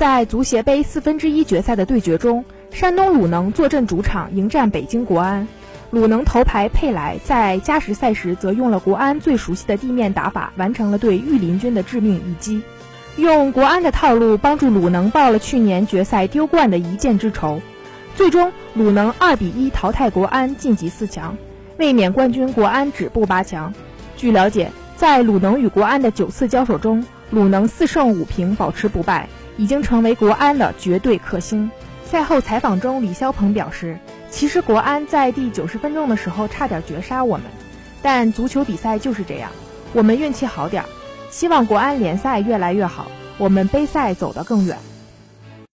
在足协杯四分之一决赛的对决中，山东鲁能坐镇主场迎战北京国安。鲁能头牌佩莱在加时赛时则用了国安最熟悉的地面打法，完成了对御林军的致命一击，用国安的套路帮助鲁能报了去年决赛丢冠的一箭之仇。最终，鲁能二比一淘汰国安晋级四强，卫冕冠军国安止步八强。据了解，在鲁能与国安的九次交手中，鲁能四胜五平，保持不败，已经成为国安的绝对克星。赛后采访中，李霄鹏表示。其实国安在第九十分钟的时候差点绝杀我们，但足球比赛就是这样，我们运气好点儿。希望国安联赛越来越好，我们杯赛走得更远。